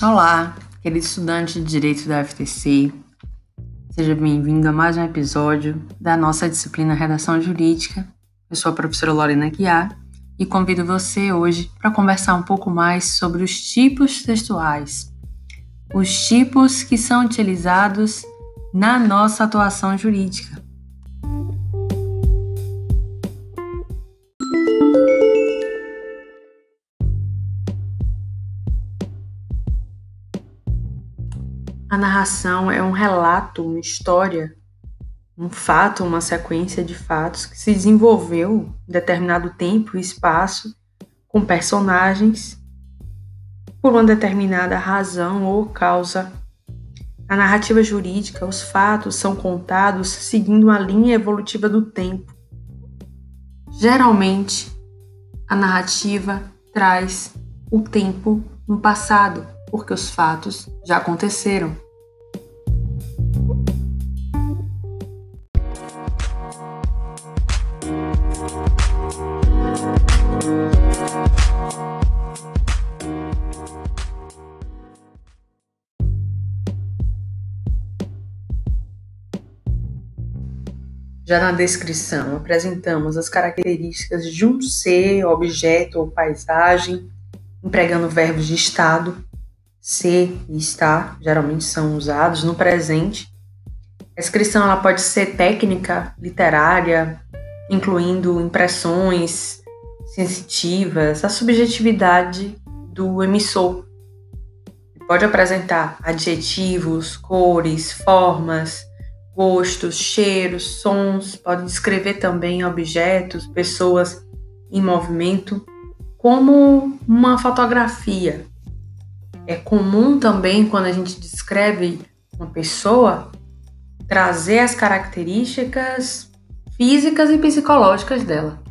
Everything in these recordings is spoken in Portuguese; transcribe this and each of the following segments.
Olá, querido estudante de Direito da FTC. Seja bem-vindo a mais um episódio da nossa disciplina Redação Jurídica. Eu sou a professora Lorena Guiar e convido você hoje para conversar um pouco mais sobre os tipos textuais, os tipos que são utilizados na nossa atuação jurídica. A narração é um relato, uma história, um fato, uma sequência de fatos que se desenvolveu em determinado tempo e espaço com personagens por uma determinada razão ou causa. Na narrativa jurídica, os fatos são contados seguindo uma linha evolutiva do tempo. Geralmente, a narrativa traz o tempo no passado, porque os fatos já aconteceram. Já na descrição, apresentamos as características de um ser, objeto ou paisagem, empregando verbos de estado, ser e estar, geralmente são usados no presente. A descrição ela pode ser técnica, literária, incluindo impressões sensitivas, a subjetividade do emissor. Pode apresentar adjetivos, cores, formas, gostos, cheiros, sons, pode descrever também objetos, pessoas em movimento, como uma fotografia. É comum também, quando a gente descreve uma pessoa, trazer as características físicas e psicológicas dela.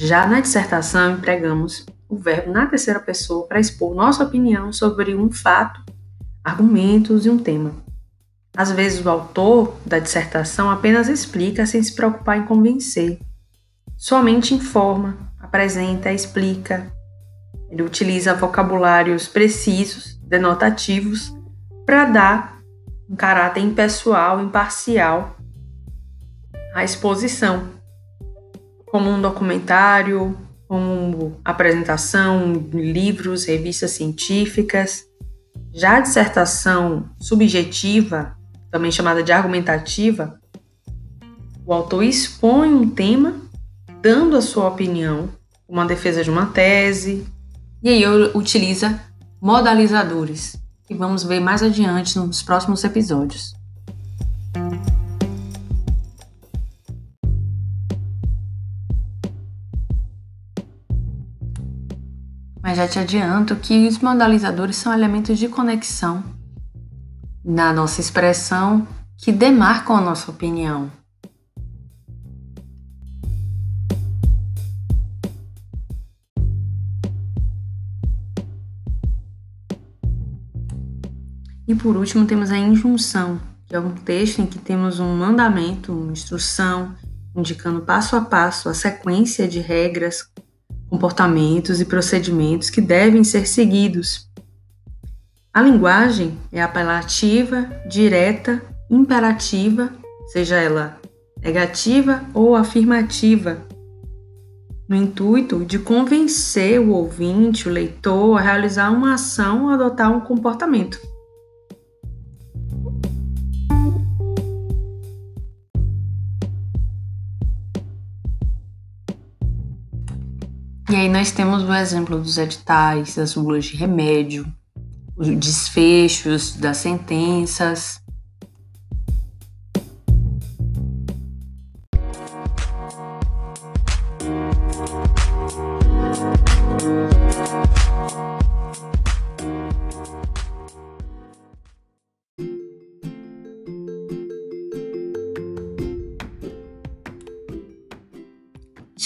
Já na dissertação, empregamos o verbo na terceira pessoa para expor nossa opinião sobre um fato, argumentos e um tema. Às vezes, o autor da dissertação apenas explica sem se preocupar em convencer. Somente informa, apresenta, explica. Ele utiliza vocabulários precisos, denotativos, para dar um caráter impessoal, imparcial à exposição como um documentário, como apresentação, livros, revistas científicas. Já a dissertação subjetiva, também chamada de argumentativa, o autor expõe um tema, dando a sua opinião, uma defesa de uma tese, e aí utiliza modalizadores, que vamos ver mais adiante nos próximos episódios. Mas já te adianto que os modalizadores são elementos de conexão na nossa expressão que demarcam a nossa opinião. E por último, temos a injunção, que é um texto em que temos um mandamento, uma instrução, indicando passo a passo a sequência de regras comportamentos e procedimentos que devem ser seguidos. A linguagem é apelativa, direta, imperativa, seja ela negativa ou afirmativa, no intuito de convencer o ouvinte, o leitor, a realizar uma ação ou adotar um comportamento. Aí nós temos o exemplo dos editais, das bulas de remédio, os desfechos das sentenças.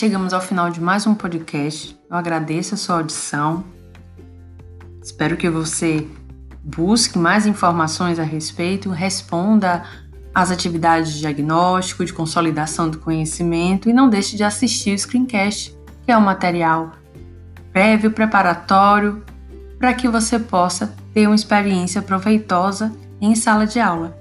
Chegamos ao final de mais um podcast. Eu agradeço a sua audição. Espero que você busque mais informações a respeito, responda às atividades de diagnóstico, de consolidação do conhecimento e não deixe de assistir o screencast, que é um material prévio preparatório para que você possa ter uma experiência proveitosa em sala de aula.